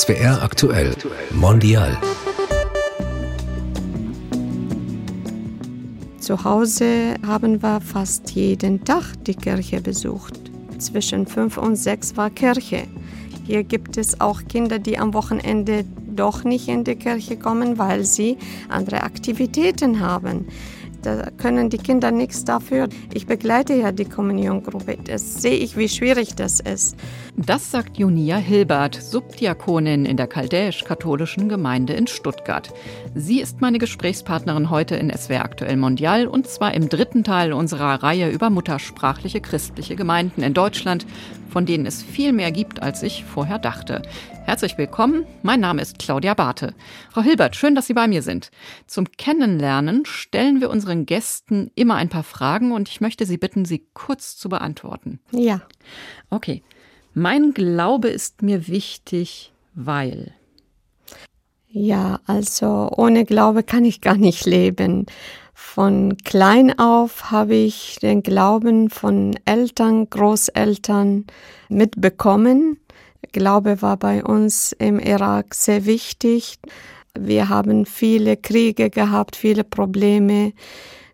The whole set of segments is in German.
SWR aktuell Mondial. Zu Hause haben wir fast jeden Tag die Kirche besucht. Zwischen fünf und sechs war Kirche. Hier gibt es auch Kinder, die am Wochenende doch nicht in die Kirche kommen, weil sie andere Aktivitäten haben. Da können die Kinder nichts dafür. Ich begleite ja die Kommuniongruppe. Das sehe ich, wie schwierig das ist. Das sagt Junia Hilbert, Subdiakonin in der chaldäisch-katholischen Gemeinde in Stuttgart. Sie ist meine Gesprächspartnerin heute in SWR Aktuell Mondial und zwar im dritten Teil unserer Reihe über muttersprachliche christliche Gemeinden in Deutschland, von denen es viel mehr gibt, als ich vorher dachte. Herzlich willkommen, mein Name ist Claudia Barthe. Frau Hilbert, schön, dass Sie bei mir sind. Zum Kennenlernen stellen wir unseren Gästen immer ein paar Fragen und ich möchte Sie bitten, sie kurz zu beantworten. Ja. Okay. Mein Glaube ist mir wichtig, weil. Ja, also ohne Glaube kann ich gar nicht leben. Von klein auf habe ich den Glauben von Eltern, Großeltern mitbekommen. Glaube war bei uns im Irak sehr wichtig. Wir haben viele Kriege gehabt, viele Probleme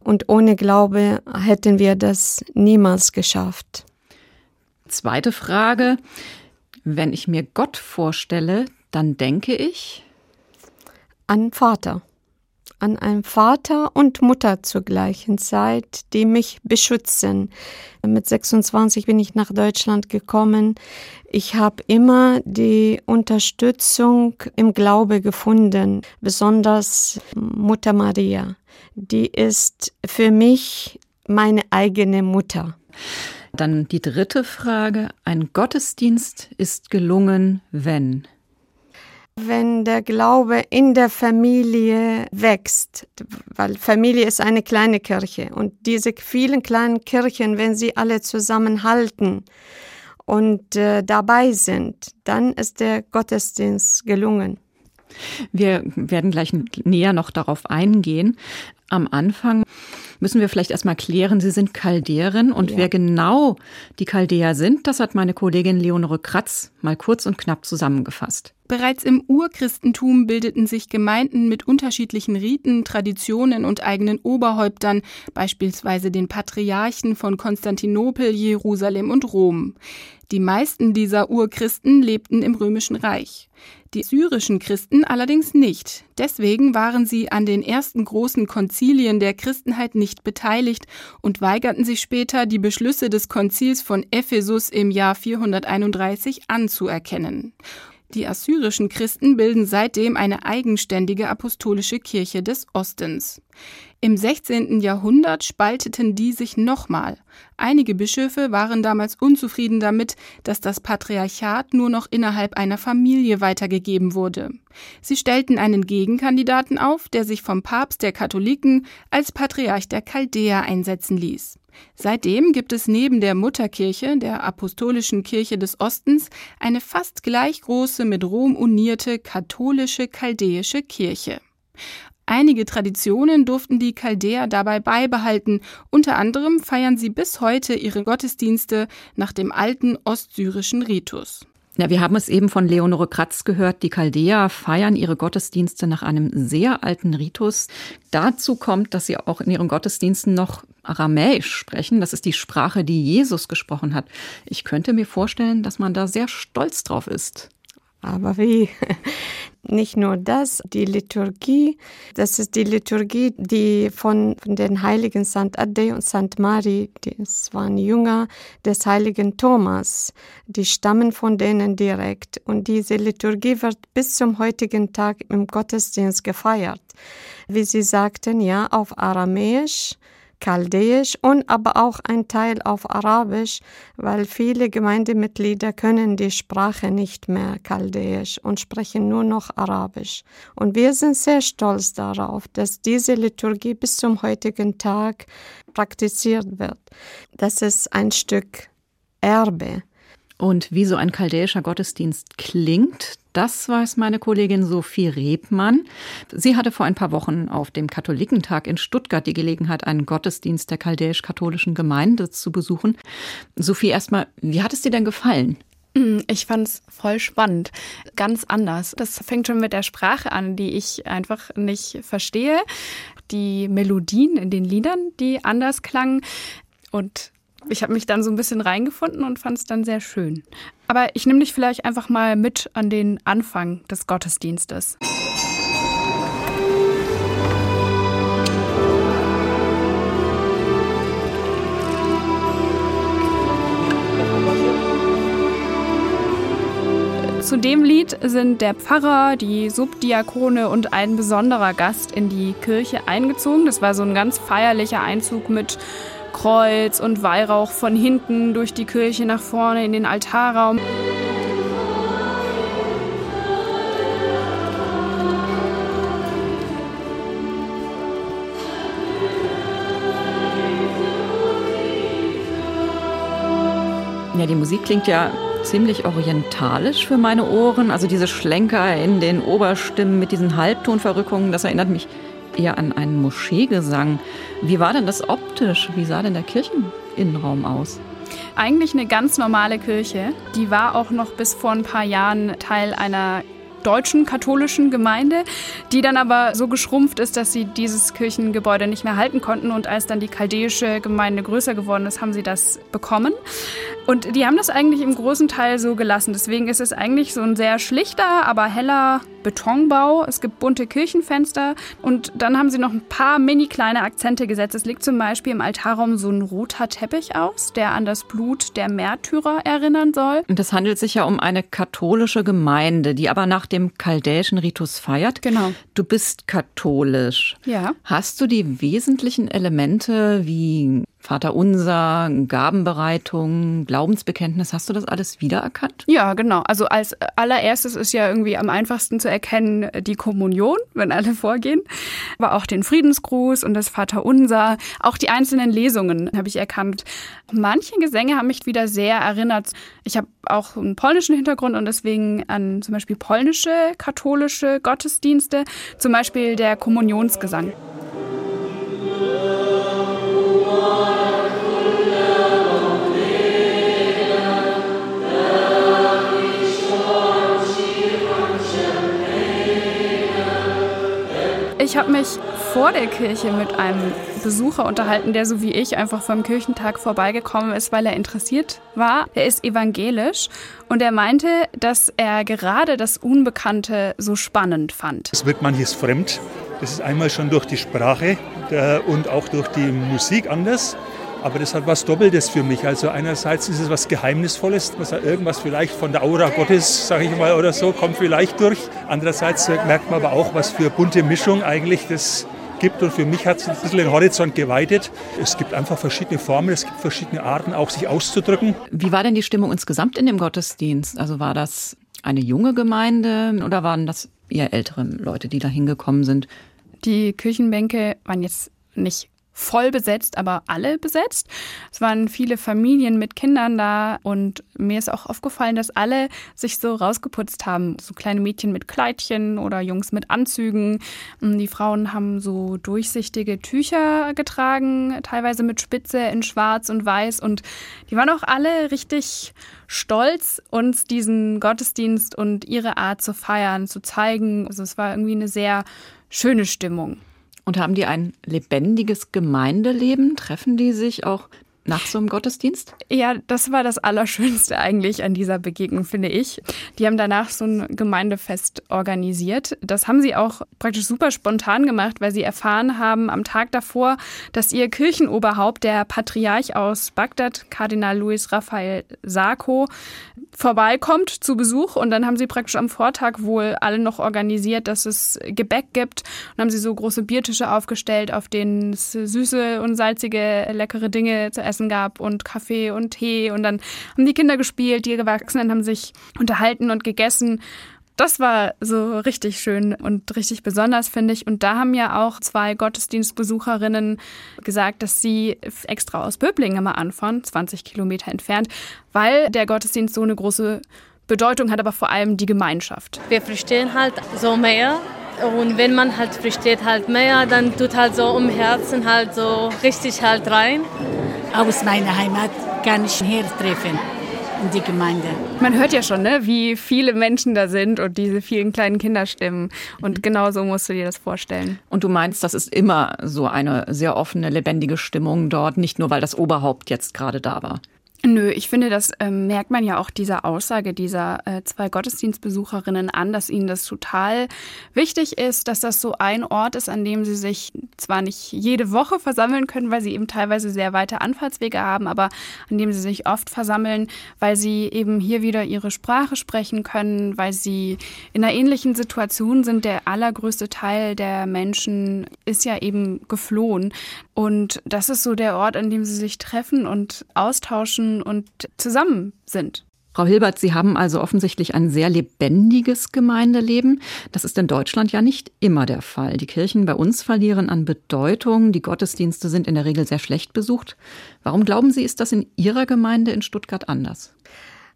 und ohne Glaube hätten wir das niemals geschafft. Zweite Frage. Wenn ich mir Gott vorstelle, dann denke ich an Vater. An einen Vater und Mutter zur gleichen Zeit, die mich beschützen. Mit 26 bin ich nach Deutschland gekommen. Ich habe immer die Unterstützung im Glaube gefunden, besonders Mutter Maria. Die ist für mich meine eigene Mutter. Dann die dritte Frage. Ein Gottesdienst ist gelungen, wenn? Wenn der Glaube in der Familie wächst, weil Familie ist eine kleine Kirche und diese vielen kleinen Kirchen, wenn sie alle zusammenhalten und äh, dabei sind, dann ist der Gottesdienst gelungen. Wir werden gleich näher noch darauf eingehen. Am Anfang müssen wir vielleicht erstmal klären, Sie sind Chaldäerin und ja. wer genau die Chaldäer sind, das hat meine Kollegin Leonore Kratz mal kurz und knapp zusammengefasst. Bereits im Urchristentum bildeten sich Gemeinden mit unterschiedlichen Riten, Traditionen und eigenen Oberhäuptern, beispielsweise den Patriarchen von Konstantinopel, Jerusalem und Rom. Die meisten dieser Urchristen lebten im Römischen Reich. Die syrischen Christen allerdings nicht. Deswegen waren sie an den ersten großen Konzilien der Christenheit nicht beteiligt und weigerten sich später, die Beschlüsse des Konzils von Ephesus im Jahr 431 anzuerkennen. Die assyrischen Christen bilden seitdem eine eigenständige apostolische Kirche des Ostens. Im 16. Jahrhundert spalteten die sich nochmal. Einige Bischöfe waren damals unzufrieden damit, dass das Patriarchat nur noch innerhalb einer Familie weitergegeben wurde. Sie stellten einen Gegenkandidaten auf, der sich vom Papst der Katholiken als Patriarch der Chaldäer einsetzen ließ. Seitdem gibt es neben der Mutterkirche, der Apostolischen Kirche des Ostens, eine fast gleich große mit Rom unierte katholische chaldäische Kirche. Einige Traditionen durften die Chaldäer dabei beibehalten, unter anderem feiern sie bis heute ihre Gottesdienste nach dem alten ostsyrischen Ritus. Ja, wir haben es eben von Leonore Kratz gehört. Die Chaldäer feiern ihre Gottesdienste nach einem sehr alten Ritus. Dazu kommt, dass sie auch in ihren Gottesdiensten noch Aramäisch sprechen. Das ist die Sprache, die Jesus gesprochen hat. Ich könnte mir vorstellen, dass man da sehr stolz drauf ist. Aber wie? Nicht nur das, die Liturgie, das ist die Liturgie, die von, von den heiligen St. Ade und St. Mari, das waren Jünger des heiligen Thomas, die stammen von denen direkt. Und diese Liturgie wird bis zum heutigen Tag im Gottesdienst gefeiert. Wie Sie sagten, ja, auf Aramäisch, Chaldäisch und aber auch ein Teil auf Arabisch, weil viele Gemeindemitglieder können die Sprache nicht mehr Chaldäisch und sprechen nur noch Arabisch. Und wir sind sehr stolz darauf, dass diese Liturgie bis zum heutigen Tag praktiziert wird. Das ist ein Stück Erbe. Und wie so ein chaldäischer Gottesdienst klingt, das weiß meine Kollegin Sophie Rebmann. Sie hatte vor ein paar Wochen auf dem Katholikentag in Stuttgart die Gelegenheit, einen Gottesdienst der chaldäisch-katholischen Gemeinde zu besuchen. Sophie, erstmal, wie hat es dir denn gefallen? Hm, ich fand es voll spannend. Ganz anders. Das fängt schon mit der Sprache an, die ich einfach nicht verstehe. Die Melodien in den Liedern, die anders klangen. Und ich habe mich dann so ein bisschen reingefunden und fand es dann sehr schön. Aber ich nehme dich vielleicht einfach mal mit an den Anfang des Gottesdienstes. Zu dem Lied sind der Pfarrer, die Subdiakone und ein besonderer Gast in die Kirche eingezogen. Das war so ein ganz feierlicher Einzug mit Kreuz und Weihrauch von hinten durch die Kirche nach vorne in den Altarraum. Ja, die Musik klingt ja ziemlich orientalisch für meine Ohren. Also diese Schlenker in den Oberstimmen mit diesen Halbtonverrückungen, das erinnert mich eher an einen Moscheegesang. Wie war denn das optisch? Wie sah denn der Kircheninnenraum aus? Eigentlich eine ganz normale Kirche. Die war auch noch bis vor ein paar Jahren Teil einer deutschen katholischen Gemeinde, die dann aber so geschrumpft ist, dass sie dieses Kirchengebäude nicht mehr halten konnten. Und als dann die chaldäische Gemeinde größer geworden ist, haben sie das bekommen. Und die haben das eigentlich im großen Teil so gelassen. Deswegen ist es eigentlich so ein sehr schlichter, aber heller Betonbau. Es gibt bunte Kirchenfenster. Und dann haben sie noch ein paar mini kleine Akzente gesetzt. Es liegt zum Beispiel im Altarraum so ein roter Teppich aus, der an das Blut der Märtyrer erinnern soll. Und es handelt sich ja um eine katholische Gemeinde, die aber nach dem chaldäischen Ritus feiert. Genau. Du bist katholisch. Ja. Hast du die wesentlichen Elemente wie Vater Unser, Gabenbereitung, Glaubensbekenntnis, hast du das alles wiedererkannt? Ja, genau. Also als allererstes ist ja irgendwie am einfachsten zu erkennen die Kommunion, wenn alle vorgehen, aber auch den Friedensgruß und das Vater Unser, auch die einzelnen Lesungen habe ich erkannt. Manche Gesänge haben mich wieder sehr erinnert. Ich habe auch einen polnischen Hintergrund und deswegen an zum Beispiel polnische katholische Gottesdienste, zum Beispiel der Kommunionsgesang. Ich habe mich vor der Kirche mit einem Besucher unterhalten, der so wie ich einfach vom Kirchentag vorbeigekommen ist, weil er interessiert war. Er ist evangelisch und er meinte, dass er gerade das Unbekannte so spannend fand. Es wirkt manches fremd. Das ist einmal schon durch die Sprache äh, und auch durch die Musik anders. Aber das hat was Doppeltes für mich. Also einerseits ist es was Geheimnisvolles, was irgendwas vielleicht von der Aura Gottes, sage ich mal, oder so, kommt vielleicht durch. Andererseits merkt man aber auch, was für bunte Mischung eigentlich das gibt. Und für mich hat es ein bisschen den Horizont geweitet. Es gibt einfach verschiedene Formen, es gibt verschiedene Arten, auch sich auszudrücken. Wie war denn die Stimmung insgesamt in dem Gottesdienst? Also war das eine junge Gemeinde oder waren das eher ältere Leute, die da hingekommen sind? Die Kirchenbänke waren jetzt nicht voll besetzt, aber alle besetzt. Es waren viele Familien mit Kindern da und mir ist auch aufgefallen, dass alle sich so rausgeputzt haben. So kleine Mädchen mit Kleidchen oder Jungs mit Anzügen. Die Frauen haben so durchsichtige Tücher getragen, teilweise mit Spitze in Schwarz und Weiß und die waren auch alle richtig stolz, uns diesen Gottesdienst und ihre Art zu feiern, zu zeigen. Also es war irgendwie eine sehr schöne Stimmung. Und haben die ein lebendiges Gemeindeleben? Treffen die sich auch nach so einem Gottesdienst? Ja, das war das Allerschönste eigentlich an dieser Begegnung, finde ich. Die haben danach so ein Gemeindefest organisiert. Das haben sie auch praktisch super spontan gemacht, weil sie erfahren haben am Tag davor, dass ihr Kirchenoberhaupt, der Patriarch aus Bagdad, Kardinal Luis Raphael Sarko, vorbeikommt zu Besuch und dann haben sie praktisch am Vortag wohl alle noch organisiert, dass es Gebäck gibt und haben sie so große Biertische aufgestellt, auf denen es süße und salzige, leckere Dinge zu essen gab und Kaffee und Tee und dann haben die Kinder gespielt, die Erwachsenen haben sich unterhalten und gegessen das war so richtig schön und richtig besonders, finde ich. Und da haben ja auch zwei Gottesdienstbesucherinnen gesagt, dass sie extra aus Böblingen mal anfahren, 20 Kilometer entfernt, weil der Gottesdienst so eine große Bedeutung hat, aber vor allem die Gemeinschaft. Wir verstehen halt so mehr. Und wenn man halt versteht halt mehr, dann tut halt so um Herzen halt so richtig halt rein. Aus meiner Heimat kann ich hier treffen. In die Gemeinde. Man hört ja schon, ne, wie viele Menschen da sind und diese vielen kleinen Kinderstimmen. Und genau so musst du dir das vorstellen. Und du meinst, das ist immer so eine sehr offene, lebendige Stimmung dort, nicht nur weil das Oberhaupt jetzt gerade da war. Nö, ich finde, das äh, merkt man ja auch dieser Aussage dieser äh, zwei Gottesdienstbesucherinnen an, dass ihnen das total wichtig ist, dass das so ein Ort ist, an dem sie sich zwar nicht jede Woche versammeln können, weil sie eben teilweise sehr weite Anfahrtswege haben, aber an dem sie sich oft versammeln, weil sie eben hier wieder ihre Sprache sprechen können, weil sie in einer ähnlichen Situation sind. Der allergrößte Teil der Menschen ist ja eben geflohen. Und das ist so der Ort, an dem sie sich treffen und austauschen und zusammen sind. Frau Hilbert, Sie haben also offensichtlich ein sehr lebendiges Gemeindeleben. Das ist in Deutschland ja nicht immer der Fall. Die Kirchen bei uns verlieren an Bedeutung. Die Gottesdienste sind in der Regel sehr schlecht besucht. Warum glauben Sie, ist das in Ihrer Gemeinde in Stuttgart anders?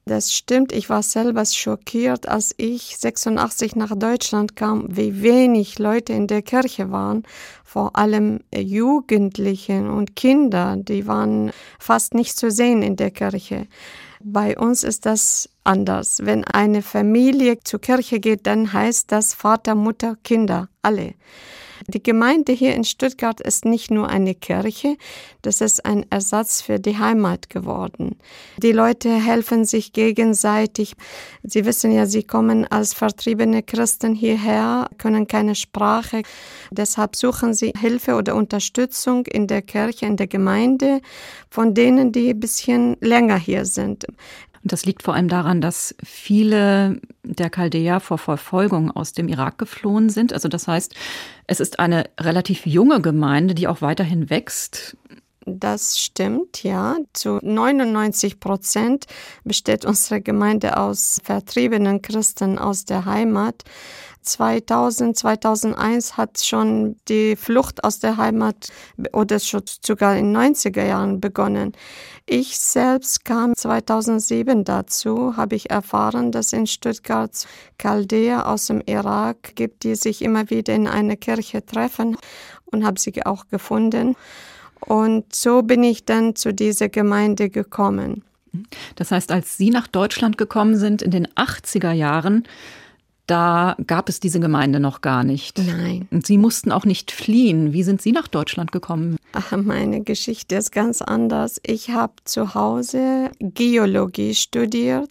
Das stimmt. Ich war selber schockiert, als ich 86 nach Deutschland kam, wie wenig Leute in der Kirche waren. Vor allem Jugendliche und Kinder, die waren fast nicht zu sehen in der Kirche. Bei uns ist das anders. Wenn eine Familie zur Kirche geht, dann heißt das Vater, Mutter, Kinder, alle. Die Gemeinde hier in Stuttgart ist nicht nur eine Kirche, das ist ein Ersatz für die Heimat geworden. Die Leute helfen sich gegenseitig. Sie wissen ja, sie kommen als vertriebene Christen hierher, können keine Sprache. Deshalb suchen sie Hilfe oder Unterstützung in der Kirche, in der Gemeinde, von denen, die ein bisschen länger hier sind. Und das liegt vor allem daran, dass viele der Chaldäer vor Verfolgung aus dem Irak geflohen sind. Also das heißt, es ist eine relativ junge Gemeinde, die auch weiterhin wächst. Das stimmt, ja. Zu 99 Prozent besteht unsere Gemeinde aus vertriebenen Christen aus der Heimat. 2000, 2001 hat schon die Flucht aus der Heimat oder schon sogar in 90er Jahren begonnen. Ich selbst kam 2007 dazu, habe ich erfahren, dass in Stuttgart Chaldäer aus dem Irak gibt, die sich immer wieder in einer Kirche treffen und habe sie auch gefunden. Und so bin ich dann zu dieser Gemeinde gekommen. Das heißt, als Sie nach Deutschland gekommen sind in den 80er Jahren, da gab es diese Gemeinde noch gar nicht. Nein. Und Sie mussten auch nicht fliehen. Wie sind Sie nach Deutschland gekommen? Ach, meine Geschichte ist ganz anders. Ich habe zu Hause Geologie studiert.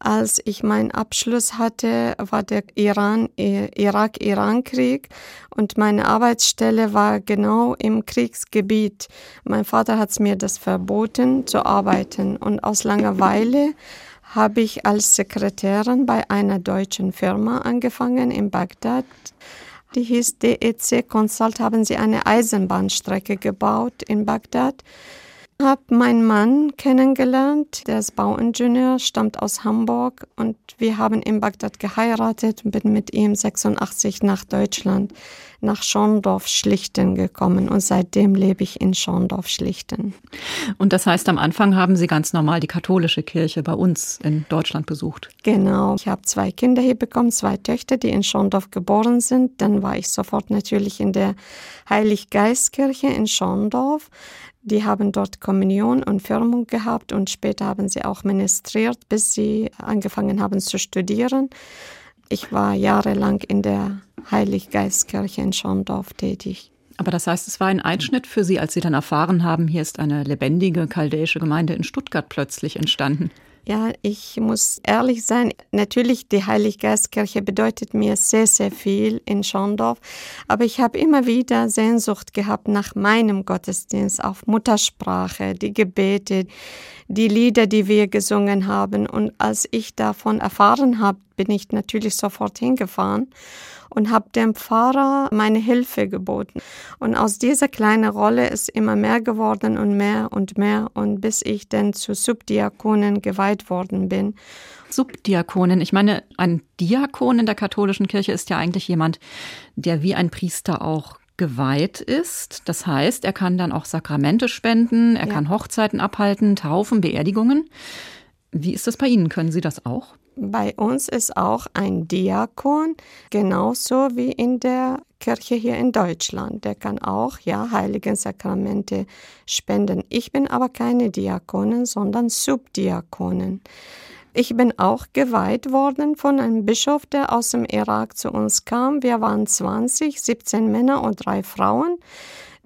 Als ich meinen Abschluss hatte, war der Iran, Irak-Iran-Krieg und meine Arbeitsstelle war genau im Kriegsgebiet. Mein Vater hat mir das verboten zu arbeiten und aus Langeweile habe ich als Sekretärin bei einer deutschen Firma angefangen in Bagdad. Die hieß DEC Consult, haben sie eine Eisenbahnstrecke gebaut in Bagdad. Habe meinen Mann kennengelernt, der ist Bauingenieur, stammt aus Hamburg. Und wir haben in Bagdad geheiratet und bin mit ihm 86 nach Deutschland, nach Schorndorf-Schlichten gekommen und seitdem lebe ich in Schorndorf-Schlichten. Und das heißt, am Anfang haben Sie ganz normal die katholische Kirche bei uns in Deutschland besucht? Genau. Ich habe zwei Kinder hier bekommen, zwei Töchter, die in Schorndorf geboren sind. Dann war ich sofort natürlich in der Heiliggeistkirche in Schorndorf. Die haben dort Kommunion und Firmung gehabt und später haben sie auch ministriert, bis sie angefangen haben zu studieren. Ich war jahrelang in der Heiliggeistkirche in Schorndorf tätig. Aber das heißt, es war ein Einschnitt für Sie, als Sie dann erfahren haben, hier ist eine lebendige chaldäische Gemeinde in Stuttgart plötzlich entstanden. Ja, ich muss ehrlich sein. Natürlich, die Heiliggeistkirche bedeutet mir sehr, sehr viel in Schorndorf. Aber ich habe immer wieder Sehnsucht gehabt nach meinem Gottesdienst auf Muttersprache, die Gebete, die Lieder, die wir gesungen haben. Und als ich davon erfahren habe, bin ich natürlich sofort hingefahren und habe dem Pfarrer meine Hilfe geboten. Und aus dieser kleinen Rolle ist immer mehr geworden und mehr und mehr und bis ich dann zur Subdiakonin geweiht worden bin. Subdiakonin, ich meine, ein Diakon in der katholischen Kirche ist ja eigentlich jemand, der wie ein Priester auch geweiht ist. Das heißt, er kann dann auch Sakramente spenden, er ja. kann Hochzeiten abhalten, Taufen, Beerdigungen. Wie ist das bei Ihnen? Können Sie das auch? Bei uns ist auch ein Diakon, genauso wie in der Kirche hier in Deutschland. Der kann auch, ja, Heiligen Sakramente spenden. Ich bin aber keine Diakonin, sondern Subdiakonin. Ich bin auch geweiht worden von einem Bischof, der aus dem Irak zu uns kam. Wir waren 20, 17 Männer und drei Frauen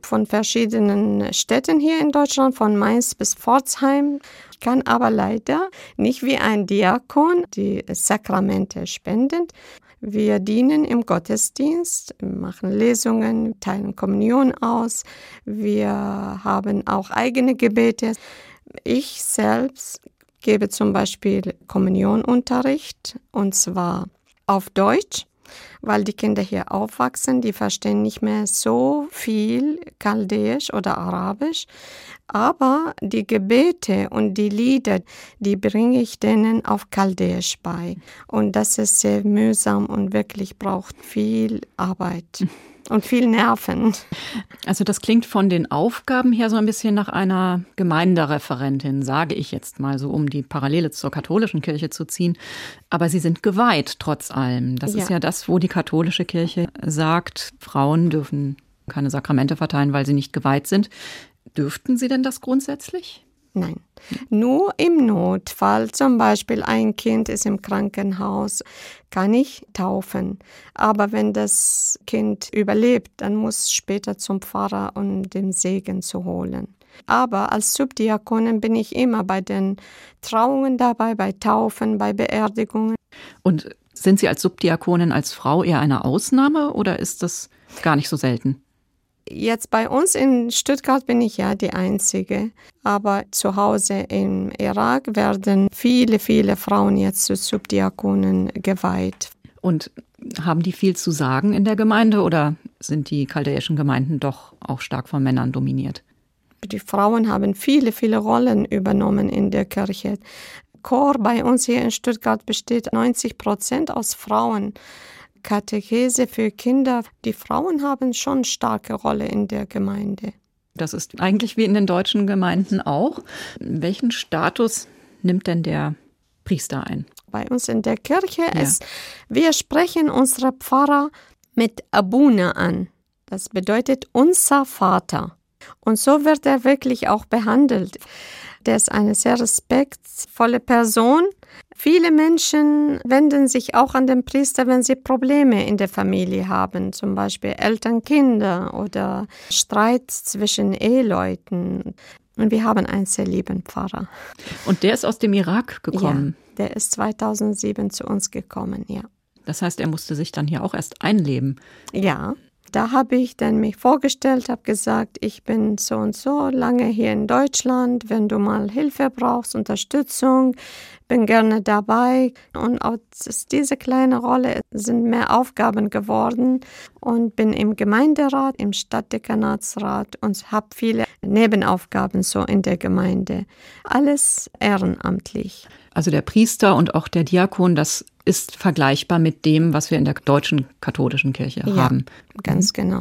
von verschiedenen Städten hier in Deutschland, von Mainz bis Pforzheim. Kann aber leider nicht wie ein Diakon die Sakramente spenden. Wir dienen im Gottesdienst, machen Lesungen, teilen Kommunion aus. Wir haben auch eigene Gebete. Ich selbst gebe zum Beispiel Kommunionunterricht und zwar auf Deutsch weil die Kinder hier aufwachsen, die verstehen nicht mehr so viel Chaldäisch oder Arabisch, aber die Gebete und die Lieder, die bringe ich denen auf Chaldäisch bei. Und das ist sehr mühsam und wirklich braucht viel Arbeit. Und viel Nerven. Also das klingt von den Aufgaben her so ein bisschen nach einer Gemeindereferentin, sage ich jetzt mal so, um die Parallele zur katholischen Kirche zu ziehen. Aber Sie sind geweiht trotz allem. Das ja. ist ja das, wo die katholische Kirche sagt, Frauen dürfen keine Sakramente verteilen, weil sie nicht geweiht sind. Dürften Sie denn das grundsätzlich? Nein. Nur im Notfall, zum Beispiel ein Kind ist im Krankenhaus, kann ich taufen. Aber wenn das Kind überlebt, dann muss später zum Pfarrer, um den Segen zu holen. Aber als Subdiakonin bin ich immer bei den Trauungen dabei, bei Taufen, bei Beerdigungen. Und sind Sie als Subdiakonin als Frau eher eine Ausnahme oder ist das gar nicht so selten? Jetzt bei uns in Stuttgart bin ich ja die Einzige, aber zu Hause im Irak werden viele, viele Frauen jetzt zu Subdiakonen geweiht. Und haben die viel zu sagen in der Gemeinde oder sind die chaldäischen Gemeinden doch auch stark von Männern dominiert? Die Frauen haben viele, viele Rollen übernommen in der Kirche. Chor bei uns hier in Stuttgart besteht 90 Prozent aus Frauen. Katechese für Kinder. Die Frauen haben schon starke Rolle in der Gemeinde. Das ist eigentlich wie in den deutschen Gemeinden auch. Welchen Status nimmt denn der Priester ein? Bei uns in der Kirche ja. ist, wir sprechen unsere Pfarrer mit Abuna an. Das bedeutet unser Vater. Und so wird er wirklich auch behandelt. Der ist eine sehr respektvolle Person. Viele Menschen wenden sich auch an den Priester, wenn sie Probleme in der Familie haben, zum Beispiel Eltern, Kinder oder Streit zwischen Eheleuten. Und wir haben einen sehr lieben Pfarrer. Und der ist aus dem Irak gekommen? Ja, der ist 2007 zu uns gekommen, ja. Das heißt, er musste sich dann hier auch erst einleben. Ja, da habe ich dann mich vorgestellt, habe gesagt, ich bin so und so lange hier in Deutschland, wenn du mal Hilfe brauchst, Unterstützung, bin gerne dabei. Und aus dieser kleinen Rolle sind mehr Aufgaben geworden und bin im Gemeinderat, im Stadtdekanatsrat und habe viele Nebenaufgaben so in der Gemeinde. Alles ehrenamtlich. Also der Priester und auch der Diakon, das ist vergleichbar mit dem, was wir in der deutschen katholischen Kirche ja, haben. Ganz genau.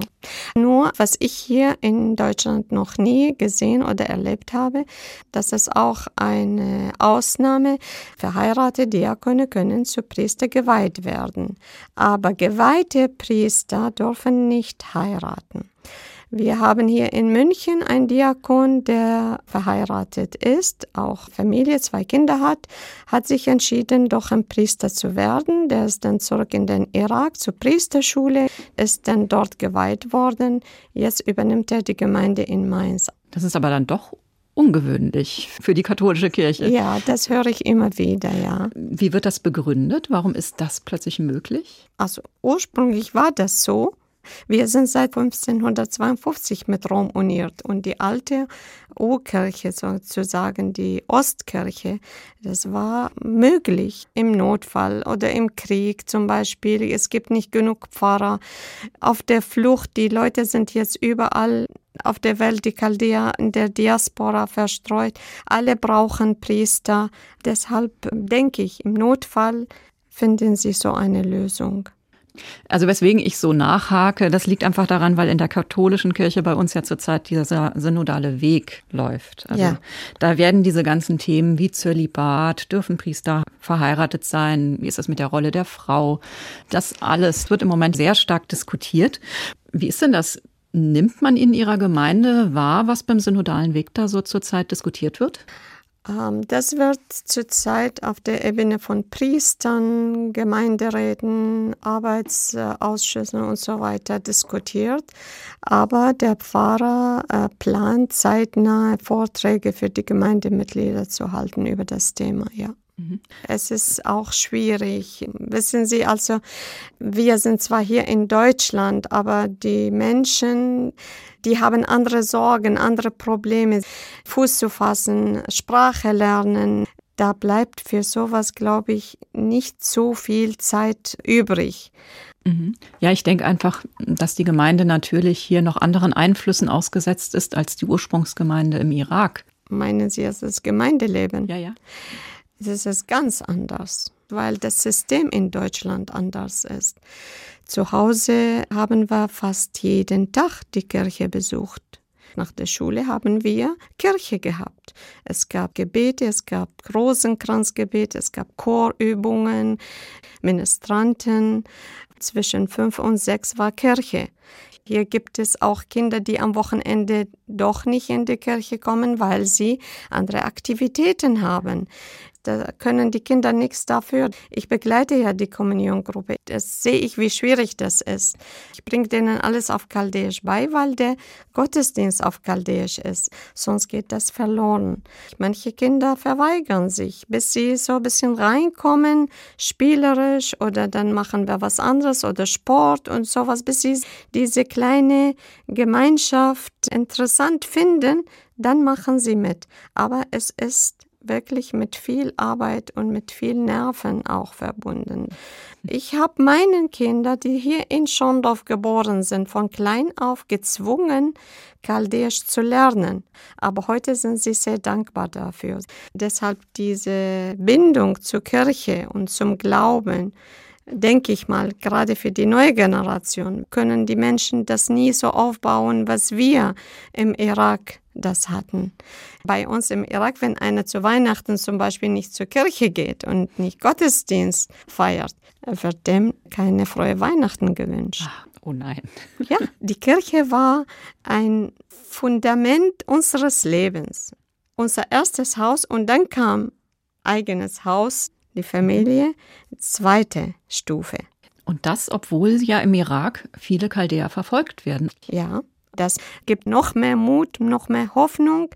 Nur, was ich hier in Deutschland noch nie gesehen oder erlebt habe, das ist auch eine Ausnahme. Verheiratete Diakone können zu Priester geweiht werden. Aber geweihte Priester dürfen nicht heiraten. Wir haben hier in München einen Diakon, der verheiratet ist, auch Familie, zwei Kinder hat, hat sich entschieden, doch ein Priester zu werden. Der ist dann zurück in den Irak zur Priesterschule, ist dann dort geweiht worden. Jetzt übernimmt er die Gemeinde in Mainz. Das ist aber dann doch ungewöhnlich für die katholische Kirche. Ja, das höre ich immer wieder, ja. Wie wird das begründet? Warum ist das plötzlich möglich? Also ursprünglich war das so. Wir sind seit 1552 mit Rom uniert und die alte Urkirche sozusagen, die Ostkirche, das war möglich im Notfall oder im Krieg zum Beispiel. Es gibt nicht genug Pfarrer auf der Flucht. Die Leute sind jetzt überall auf der Welt, die Chaldea in der Diaspora verstreut. Alle brauchen Priester. Deshalb denke ich, im Notfall finden sie so eine Lösung. Also weswegen ich so nachhake, das liegt einfach daran, weil in der katholischen Kirche bei uns ja zurzeit dieser synodale Weg läuft. Also ja. da werden diese ganzen Themen wie Zölibat, dürfen Priester verheiratet sein, wie ist das mit der Rolle der Frau, das alles wird im Moment sehr stark diskutiert. Wie ist denn das? Nimmt man in Ihrer Gemeinde wahr, was beim synodalen Weg da so zurzeit diskutiert wird? Ähm, das wird zurzeit auf der Ebene von Priestern, Gemeinderäten, Arbeitsausschüssen und so weiter diskutiert. Aber der Pfarrer äh, plant zeitnahe Vorträge für die Gemeindemitglieder zu halten über das Thema, ja. Mhm. Es ist auch schwierig. Wissen Sie, also wir sind zwar hier in Deutschland, aber die Menschen, die haben andere Sorgen, andere Probleme, Fuß zu fassen, Sprache lernen. Da bleibt für sowas, glaube ich, nicht so viel Zeit übrig. Mhm. Ja, ich denke einfach, dass die Gemeinde natürlich hier noch anderen Einflüssen ausgesetzt ist als die Ursprungsgemeinde im Irak. Meinen Sie, es ist Gemeindeleben? Ja, ja. Das ist ganz anders, weil das System in Deutschland anders ist. Zu Hause haben wir fast jeden Tag die Kirche besucht. Nach der Schule haben wir Kirche gehabt. Es gab Gebete, es gab Rosenkranzgebet, es gab Chorübungen, Ministranten. Zwischen fünf und sechs war Kirche. Hier gibt es auch Kinder, die am Wochenende doch nicht in die Kirche kommen, weil sie andere Aktivitäten haben. Da können die Kinder nichts dafür. Ich begleite ja die Kommuniongruppe. Das sehe ich, wie schwierig das ist. Ich bringe denen alles auf Chaldäisch bei, weil der Gottesdienst auf Chaldäisch ist. Sonst geht das verloren. Manche Kinder verweigern sich, bis sie so ein bisschen reinkommen, spielerisch oder dann machen wir was anderes oder Sport und sowas, bis sie diese kleine Gemeinschaft interessant finden, dann machen sie mit. Aber es ist wirklich mit viel Arbeit und mit viel Nerven auch verbunden. Ich habe meinen Kindern, die hier in Schondorf geboren sind, von klein auf gezwungen, Chaldäisch zu lernen. Aber heute sind sie sehr dankbar dafür. Deshalb diese Bindung zur Kirche und zum Glauben, denke ich mal, gerade für die neue Generation, können die Menschen das nie so aufbauen, was wir im Irak das hatten. Bei uns im Irak, wenn einer zu Weihnachten zum Beispiel nicht zur Kirche geht und nicht Gottesdienst feiert, wird dem keine frohe Weihnachten gewünscht. Ach, oh nein. ja, die Kirche war ein Fundament unseres Lebens, unser erstes Haus und dann kam eigenes Haus, die Familie, zweite Stufe. Und das, obwohl ja im Irak viele Chaldäer verfolgt werden. Ja, das gibt noch mehr Mut, noch mehr Hoffnung,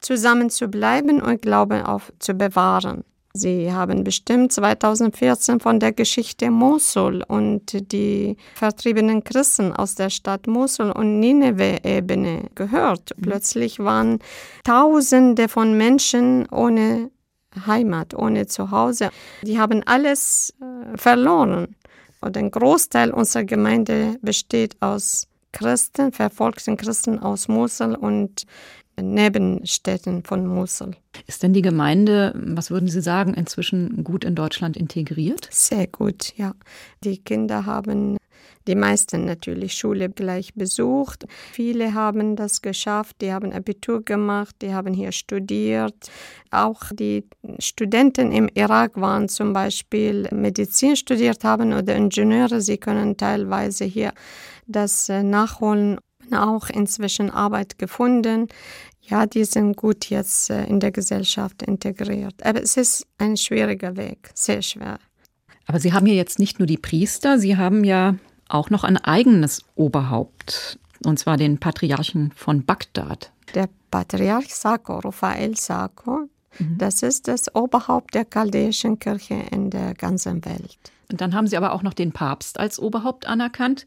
zusammen zu bleiben und Glauben auf zu bewahren. Sie haben bestimmt 2014 von der Geschichte Mosul und die vertriebenen Christen aus der Stadt Mosul und Nineveh-Ebene gehört. Mhm. Plötzlich waren Tausende von Menschen ohne Heimat, ohne Zuhause. Die haben alles äh, verloren. Und ein Großteil unserer Gemeinde besteht aus Christen, verfolgten Christen aus Mosul und Nebenstädten von Mosul. Ist denn die Gemeinde, was würden Sie sagen, inzwischen gut in Deutschland integriert? Sehr gut, ja. Die Kinder haben die meisten natürlich Schule gleich besucht. Viele haben das geschafft, die haben Abitur gemacht, die haben hier studiert. Auch die Studenten im Irak waren zum Beispiel Medizin studiert haben oder Ingenieure. Sie können teilweise hier das äh, nachholen. Auch inzwischen Arbeit gefunden. Ja, die sind gut jetzt äh, in der Gesellschaft integriert. Aber es ist ein schwieriger Weg, sehr schwer. Aber Sie haben ja jetzt nicht nur die Priester, Sie haben ja auch noch ein eigenes Oberhaupt, und zwar den Patriarchen von Bagdad. Der Patriarch Sako, Raphael Sako, mhm. das ist das Oberhaupt der chaldäischen Kirche in der ganzen Welt. Und dann haben Sie aber auch noch den Papst als Oberhaupt anerkannt.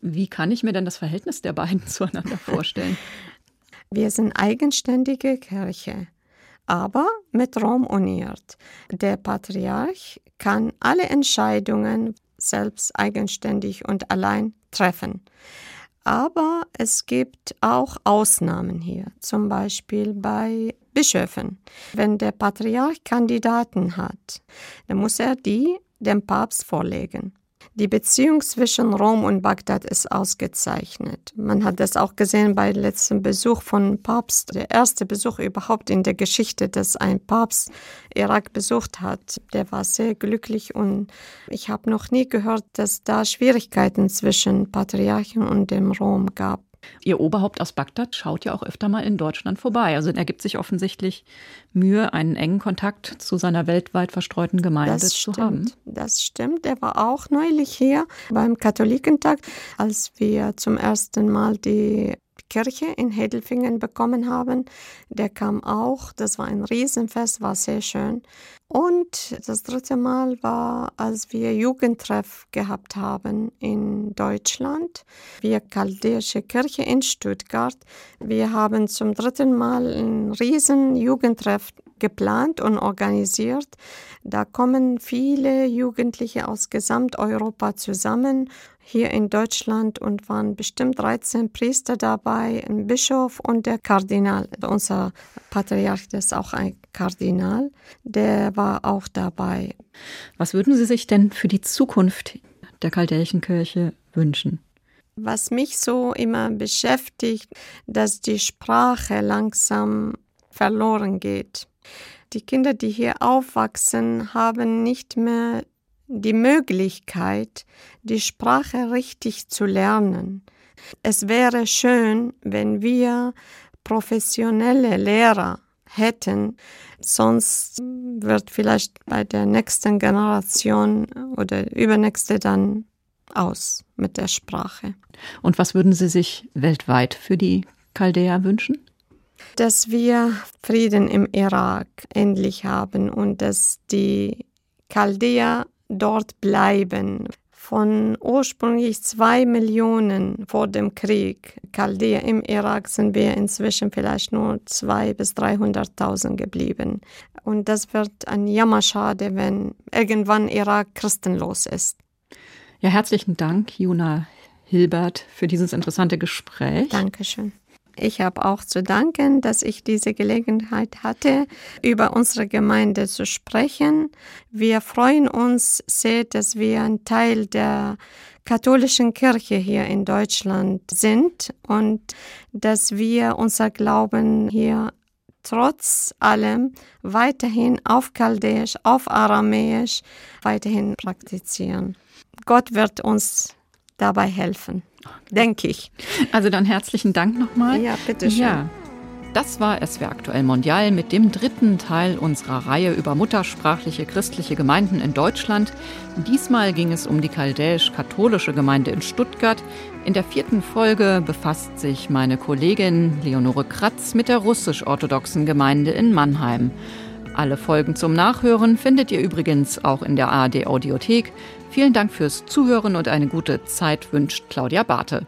Wie kann ich mir denn das Verhältnis der beiden zueinander vorstellen? Wir sind eigenständige Kirche, aber mit Rom uniert. Der Patriarch kann alle Entscheidungen selbst eigenständig und allein treffen. Aber es gibt auch Ausnahmen hier, zum Beispiel bei Bischöfen. Wenn der Patriarch Kandidaten hat, dann muss er die dem Papst vorlegen. Die Beziehung zwischen Rom und Bagdad ist ausgezeichnet. Man hat das auch gesehen bei letztem Besuch von Papst, der erste Besuch überhaupt in der Geschichte, dass ein Papst Irak besucht hat. Der war sehr glücklich und ich habe noch nie gehört, dass da Schwierigkeiten zwischen Patriarchen und dem Rom gab. Ihr Oberhaupt aus Bagdad schaut ja auch öfter mal in Deutschland vorbei. Also er gibt sich offensichtlich Mühe, einen engen Kontakt zu seiner weltweit verstreuten Gemeinde das zu stimmt, haben. Das stimmt. Er war auch neulich hier beim Katholikentag, als wir zum ersten Mal die Kirche in Hedelfingen bekommen haben. Der kam auch. Das war ein Riesenfest, war sehr schön. Und das dritte Mal war, als wir Jugendtreff gehabt haben in Deutschland. Wir Chaldäische Kirche in Stuttgart. Wir haben zum dritten Mal ein riesen Jugendtreff geplant und organisiert. Da kommen viele Jugendliche aus Gesamteuropa zusammen hier in Deutschland und waren bestimmt 13 Priester dabei, ein Bischof und der Kardinal. Unser Patriarch ist auch ein Kardinal, der war auch dabei. Was würden Sie sich denn für die Zukunft der Chaldäischen Kirche wünschen? Was mich so immer beschäftigt, dass die Sprache langsam verloren geht. Die Kinder, die hier aufwachsen, haben nicht mehr die Möglichkeit, die Sprache richtig zu lernen. Es wäre schön, wenn wir professionelle Lehrer hätten, sonst wird vielleicht bei der nächsten Generation oder übernächste dann aus mit der Sprache. Und was würden Sie sich weltweit für die Chaldäer wünschen? Dass wir Frieden im Irak endlich haben und dass die Chaldäer dort bleiben. Von ursprünglich zwei Millionen vor dem Krieg Chaldäer im Irak sind wir inzwischen vielleicht nur zwei bis 300.000 geblieben. Und das wird ein Jammerschade, wenn irgendwann Irak christenlos ist. Ja, herzlichen Dank, Juna Hilbert, für dieses interessante Gespräch. Dankeschön. Ich habe auch zu danken, dass ich diese Gelegenheit hatte, über unsere Gemeinde zu sprechen. Wir freuen uns sehr, dass wir ein Teil der katholischen Kirche hier in Deutschland sind und dass wir unser Glauben hier trotz allem weiterhin auf Chaldäisch, auf Aramäisch weiterhin praktizieren. Gott wird uns dabei helfen denke ich. Also dann herzlichen Dank nochmal. Ja, bitteschön. Ja. Das war SWR aktuell Mondial mit dem dritten Teil unserer Reihe über muttersprachliche christliche Gemeinden in Deutschland. Diesmal ging es um die chaldäisch-katholische Gemeinde in Stuttgart. In der vierten Folge befasst sich meine Kollegin Leonore Kratz mit der russisch-orthodoxen Gemeinde in Mannheim. Alle Folgen zum Nachhören findet ihr übrigens auch in der ARD Audiothek. Vielen Dank fürs Zuhören und eine gute Zeit wünscht Claudia Barthe.